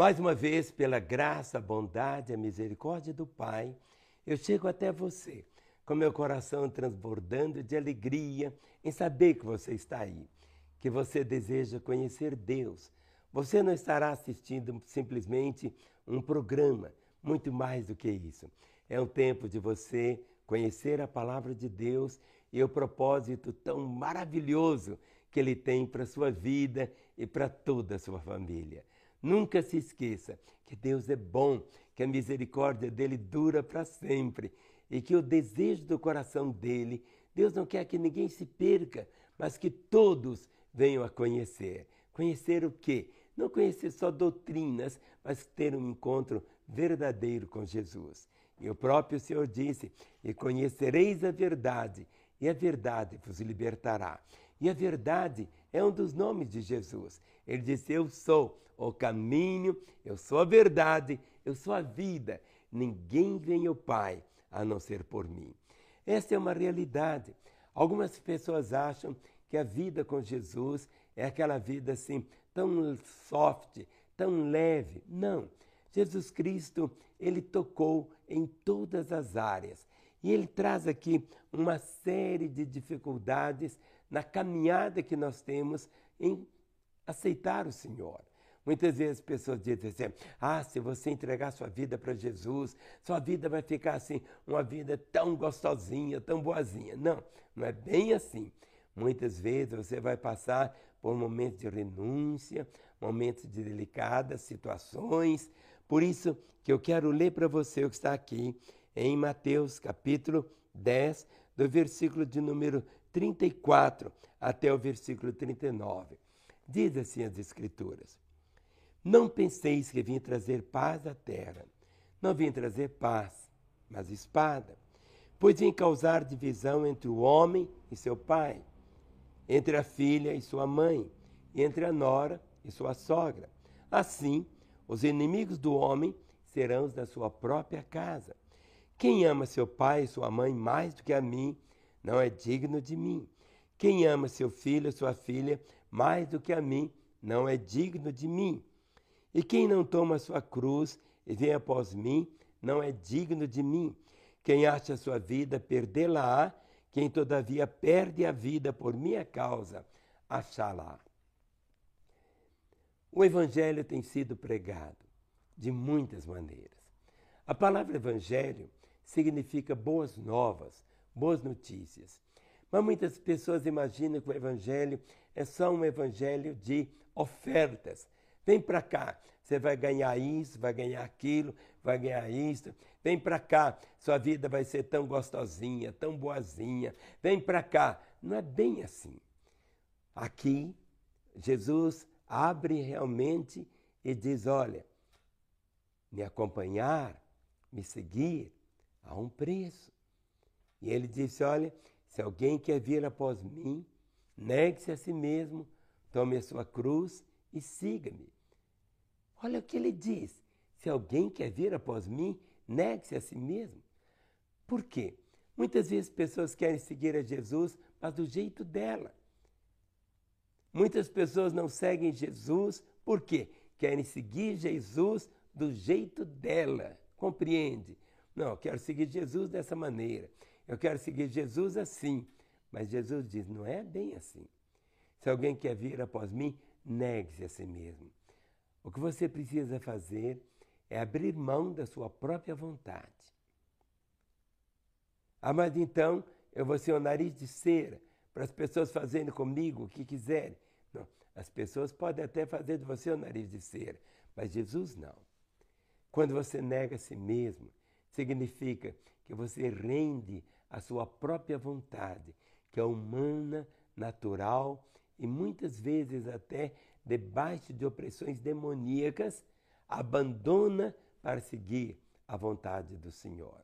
Mais uma vez, pela graça, a bondade, a misericórdia do Pai, eu chego até você, com meu coração transbordando de alegria em saber que você está aí, que você deseja conhecer Deus. Você não estará assistindo simplesmente um programa, muito mais do que isso. É um tempo de você conhecer a palavra de Deus e o propósito tão maravilhoso que Ele tem para a sua vida e para toda a sua família. Nunca se esqueça que Deus é bom, que a misericórdia dele dura para sempre e que o desejo do coração dele, Deus não quer que ninguém se perca, mas que todos venham a conhecer. Conhecer o quê? Não conhecer só doutrinas, mas ter um encontro verdadeiro com Jesus. E o próprio Senhor disse: E conhecereis a verdade, e a verdade vos libertará. E a verdade é um dos nomes de Jesus. Ele disse: Eu sou o caminho, eu sou a verdade, eu sou a vida. Ninguém vem ao Pai a não ser por mim. Essa é uma realidade. Algumas pessoas acham que a vida com Jesus é aquela vida assim, tão soft, tão leve. Não. Jesus Cristo, ele tocou em todas as áreas. E ele traz aqui uma série de dificuldades na caminhada que nós temos em aceitar o Senhor. Muitas vezes as pessoas dizem assim: ah, se você entregar sua vida para Jesus, sua vida vai ficar assim, uma vida tão gostosinha, tão boazinha. Não, não é bem assim. Muitas vezes você vai passar por momentos de renúncia, momentos de delicadas situações. Por isso que eu quero ler para você o que está aqui em Mateus capítulo 10, do versículo de número 34 até o versículo 39. Diz assim as Escrituras: Não penseis que vim trazer paz à terra. Não vim trazer paz, mas espada. Pois vim causar divisão entre o homem e seu pai, entre a filha e sua mãe, entre a nora e sua sogra. Assim, os inimigos do homem serão os da sua própria casa. Quem ama seu pai e sua mãe mais do que a mim, não é digno de mim. Quem ama seu filho sua filha mais do que a mim, não é digno de mim. E quem não toma sua cruz e vem após mim, não é digno de mim. Quem acha sua vida, perdê-la-á. Quem todavia perde a vida por minha causa, achá-la. O Evangelho tem sido pregado de muitas maneiras. A palavra Evangelho significa boas novas, boas notícias. Mas muitas pessoas imaginam que o Evangelho é só um Evangelho de ofertas. Vem para cá, você vai ganhar isso, vai ganhar aquilo, vai ganhar isso. Vem para cá, sua vida vai ser tão gostosinha, tão boazinha. Vem para cá. Não é bem assim. Aqui, Jesus abre realmente e diz: olha, me acompanhar, me seguir, há um preço. E ele disse: Olha, se alguém quer vir após mim, negue-se a si mesmo, tome a sua cruz e siga-me. Olha o que ele diz: se alguém quer vir após mim, negue-se a si mesmo. Por quê? Muitas vezes pessoas querem seguir a Jesus, mas do jeito dela. Muitas pessoas não seguem Jesus, por quê? Querem seguir Jesus do jeito dela. Compreende? Não, quero seguir Jesus dessa maneira. Eu quero seguir Jesus assim. Mas Jesus diz: não é bem assim. Se alguém quer vir após mim, negue-se a si mesmo. O que você precisa fazer é abrir mão da sua própria vontade. Ah, mas então eu vou ser o nariz de cera para as pessoas fazerem comigo o que quiserem. Não, as pessoas podem até fazer de você o nariz de cera, mas Jesus não. Quando você nega a si mesmo, significa que você rende a sua própria vontade, que é humana, natural e muitas vezes até debaixo de opressões demoníacas, abandona para seguir a vontade do Senhor.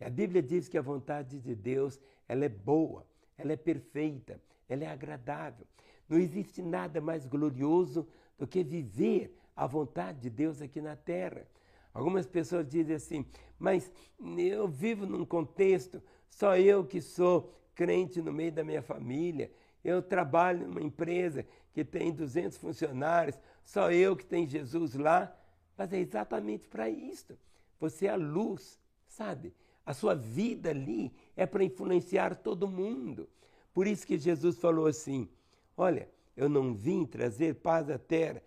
E a Bíblia diz que a vontade de Deus, ela é boa, ela é perfeita, ela é agradável. Não existe nada mais glorioso do que viver a vontade de Deus aqui na terra. Algumas pessoas dizem assim, mas eu vivo num contexto, só eu que sou crente no meio da minha família, eu trabalho numa empresa que tem 200 funcionários, só eu que tenho Jesus lá. Mas é exatamente para isso. Você é a luz, sabe? A sua vida ali é para influenciar todo mundo. Por isso que Jesus falou assim: Olha, eu não vim trazer paz à terra,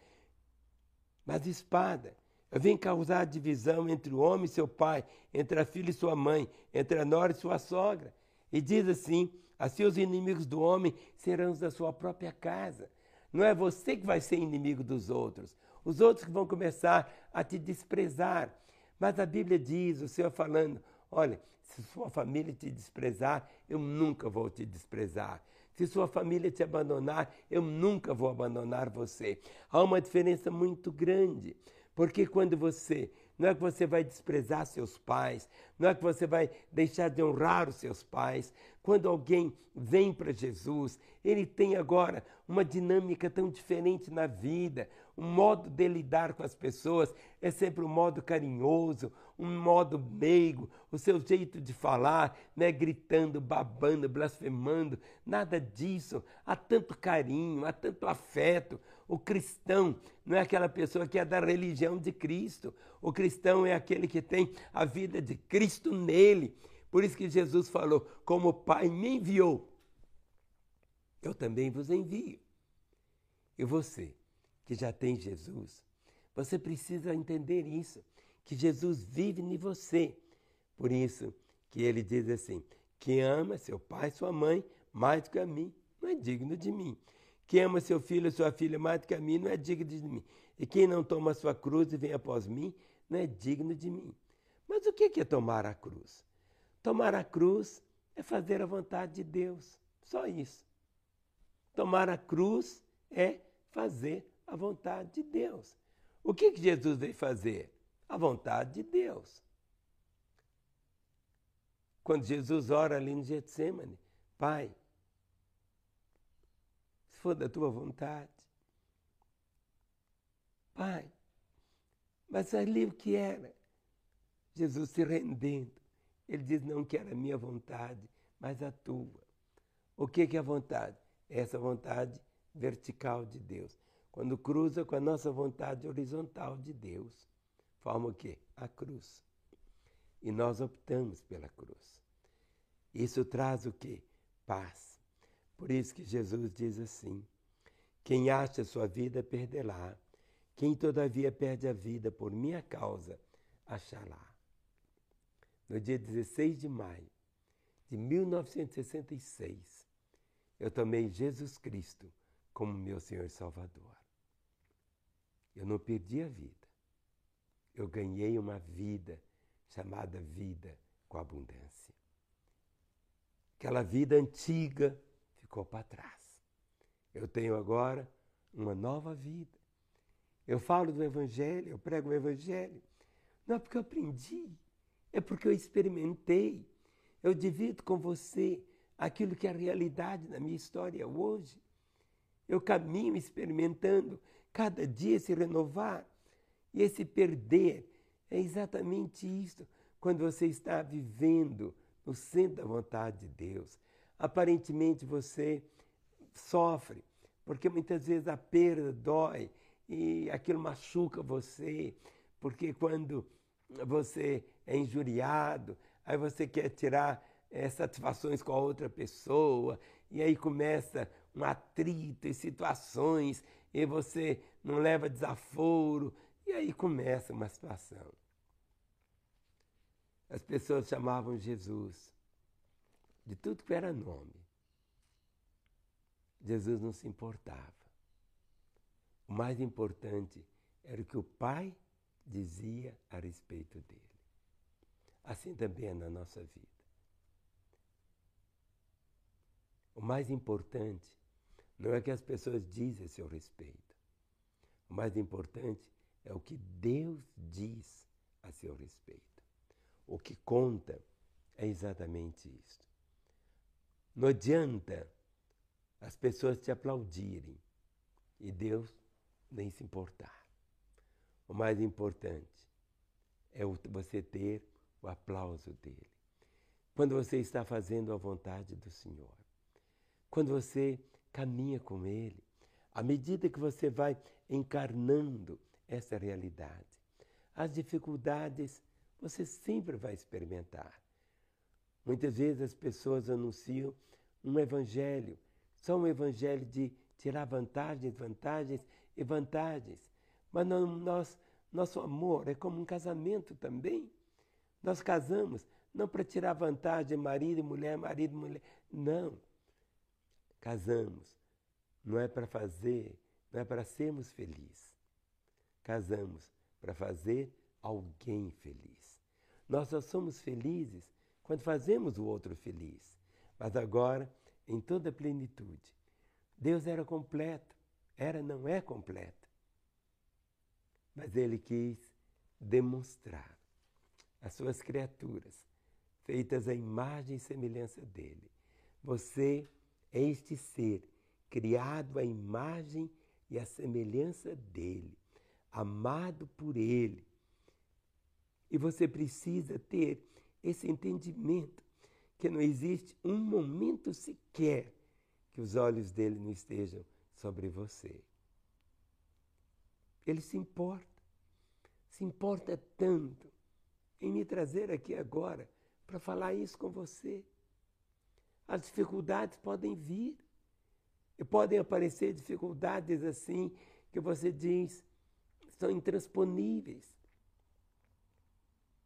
mas espada. Vim causar divisão entre o homem e seu pai, entre a filha e sua mãe, entre a nora e sua sogra. E diz assim: assim os inimigos do homem serão os da sua própria casa. Não é você que vai ser inimigo dos outros, os outros que vão começar a te desprezar. Mas a Bíblia diz, o Senhor falando: olha, se sua família te desprezar, eu nunca vou te desprezar. Se sua família te abandonar, eu nunca vou abandonar você. Há uma diferença muito grande, porque quando você não é que você vai desprezar seus pais, não é que você vai deixar de honrar os seus pais. Quando alguém vem para Jesus, ele tem agora uma dinâmica tão diferente na vida, um modo de lidar com as pessoas é sempre um modo carinhoso, um modo meigo, o seu jeito de falar, não é gritando, babando, blasfemando, nada disso. Há tanto carinho, há tanto afeto. O cristão não é aquela pessoa que é da religião de Cristo. O cristão é aquele que tem a vida de Cristo nele. Por isso que Jesus falou: Como o Pai me enviou, eu também vos envio. E você, que já tem Jesus, você precisa entender isso, que Jesus vive em você. Por isso que ele diz assim: quem ama seu pai e sua mãe mais do que a mim, não é digno de mim. Quem ama seu filho ou sua filha mais do que a mim, não é digno de mim. E quem não toma a sua cruz e vem após mim, não é digno de mim. Mas o que é tomar a cruz? Tomar a cruz é fazer a vontade de Deus. Só isso. Tomar a cruz é fazer a vontade de Deus. O que, que Jesus veio fazer? A vontade de Deus. Quando Jesus ora ali no Getsemane, Pai, for da tua vontade, Pai, mas ali o que era? Jesus se rendendo. Ele diz: Não quero a minha vontade, mas a tua. O que, é a vontade? Essa vontade vertical de Deus. Quando cruza com a nossa vontade horizontal de Deus, forma o quê? A cruz. E nós optamos pela cruz. Isso traz o quê? Paz. Por isso que Jesus diz assim: quem acha sua vida, perdê-la. Quem todavia perde a vida por minha causa, achará. No dia 16 de maio de 1966, eu tomei Jesus Cristo como meu Senhor e Salvador. Eu não perdi a vida. Eu ganhei uma vida chamada vida com abundância. Aquela vida antiga ficou para trás. Eu tenho agora uma nova vida. Eu falo do Evangelho, eu prego o Evangelho. Não é porque eu aprendi, é porque eu experimentei. Eu divido com você aquilo que é a realidade da minha história hoje. Eu caminho experimentando cada dia se renovar. E esse perder é exatamente isso. Quando você está vivendo no centro da vontade de Deus, aparentemente você sofre, porque muitas vezes a perda dói e aquilo machuca você, porque quando você é injuriado, aí você quer tirar é, satisfações com a outra pessoa, e aí começa um atrito e situações, e você não leva desaforo, e aí começa uma situação. As pessoas chamavam Jesus de tudo que era nome. Jesus não se importava. O mais importante era o que o Pai dizia a respeito dele. Assim também é na nossa vida. O mais importante não é o que as pessoas dizem a seu respeito. O mais importante é o que Deus diz a seu respeito. O que conta é exatamente isso. Não adianta as pessoas te aplaudirem e Deus nem se importar. O mais importante é você ter o aplauso dele. Quando você está fazendo a vontade do Senhor, quando você caminha com Ele, à medida que você vai encarnando essa realidade, as dificuldades você sempre vai experimentar. Muitas vezes as pessoas anunciam um evangelho, só um evangelho de tirar vantagens, vantagens e vantagens. Mas não, nós, nosso amor é como um casamento também. Nós casamos não para tirar vantagem, marido e mulher, marido e mulher. Não. Casamos. Não é para fazer, não é para sermos felizes. Casamos para fazer alguém feliz. Nós só somos felizes quando fazemos o outro feliz. Mas agora, em toda a plenitude, Deus era completo. Era, não é completo. Mas Ele quis demonstrar as suas criaturas, feitas à imagem e semelhança dele. Você é este ser criado à imagem e à semelhança dele, amado por ele. E você precisa ter esse entendimento que não existe um momento sequer que os olhos dele não estejam sobre você. Ele se importa, se importa tanto em me trazer aqui agora para falar isso com você. As dificuldades podem vir, e podem aparecer dificuldades assim que você diz são intransponíveis.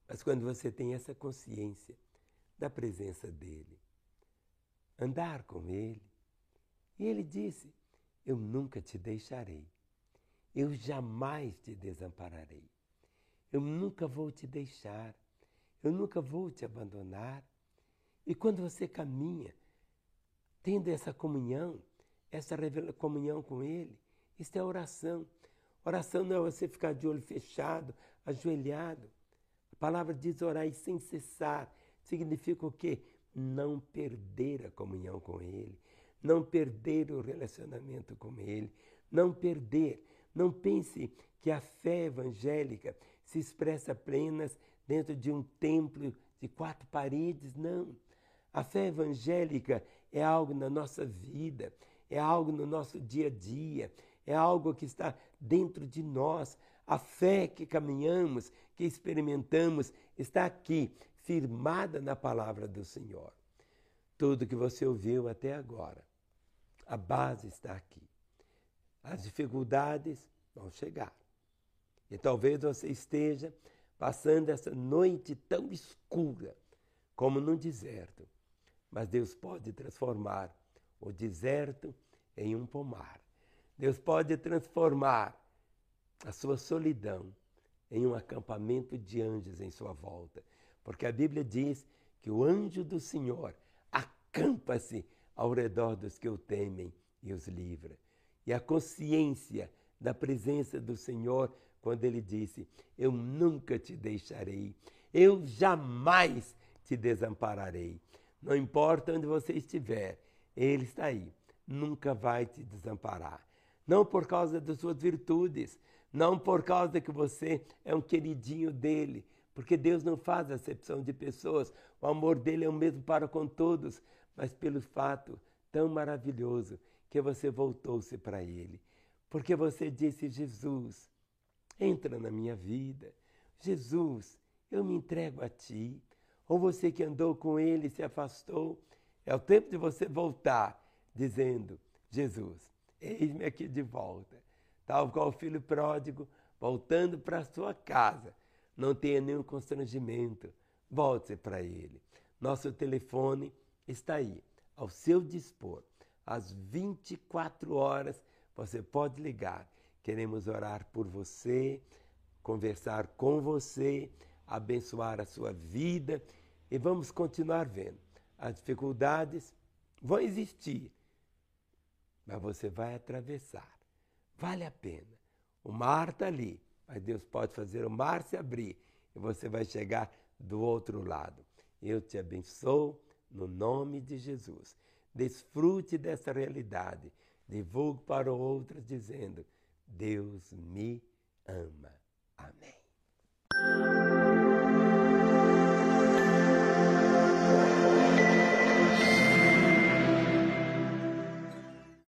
Mas quando você tem essa consciência da presença dele, andar com ele, e ele disse: Eu nunca te deixarei, eu jamais te desampararei, eu nunca vou te deixar, eu nunca vou te abandonar. E quando você caminha, tendo essa comunhão, essa comunhão com Ele, isso é oração. Oração não é você ficar de olho fechado, ajoelhado. Palavra diz orar sem cessar. Significa o quê? Não perder a comunhão com Ele, não perder o relacionamento com Ele, não perder. Não pense que a fé evangélica se expressa apenas dentro de um templo de quatro paredes, não. A fé evangélica é algo na nossa vida, é algo no nosso dia a dia, é algo que está dentro de nós. A fé que caminhamos, que experimentamos, está aqui, firmada na palavra do Senhor. Tudo que você ouviu até agora, a base está aqui. As dificuldades vão chegar. E talvez você esteja passando essa noite tão escura como num deserto. Mas Deus pode transformar o deserto em um pomar. Deus pode transformar a sua solidão em um acampamento de anjos em sua volta. Porque a Bíblia diz que o anjo do Senhor acampa-se ao redor dos que o temem e os livra. E a consciência da presença do Senhor, quando ele disse: Eu nunca te deixarei, eu jamais te desampararei. Não importa onde você estiver, Ele está aí. Nunca vai te desamparar. Não por causa das suas virtudes, não por causa que você é um queridinho dele, porque Deus não faz acepção de pessoas. O amor dele é o mesmo para com todos, mas pelo fato tão maravilhoso que você voltou-se para ele. Porque você disse: Jesus, entra na minha vida. Jesus, eu me entrego a ti ou você que andou com ele e se afastou, é o tempo de você voltar, dizendo: Jesus, eis-me aqui de volta. Tal qual o filho pródigo, voltando para sua casa. Não tenha nenhum constrangimento, volte para ele. Nosso telefone está aí, ao seu dispor. Às 24 horas você pode ligar. Queremos orar por você, conversar com você abençoar a sua vida e vamos continuar vendo. As dificuldades vão existir, mas você vai atravessar. Vale a pena. O mar está ali, mas Deus pode fazer o mar se abrir e você vai chegar do outro lado. Eu te abençoo no nome de Jesus. Desfrute dessa realidade. Divulgue para outros dizendo: Deus me ama. Amém.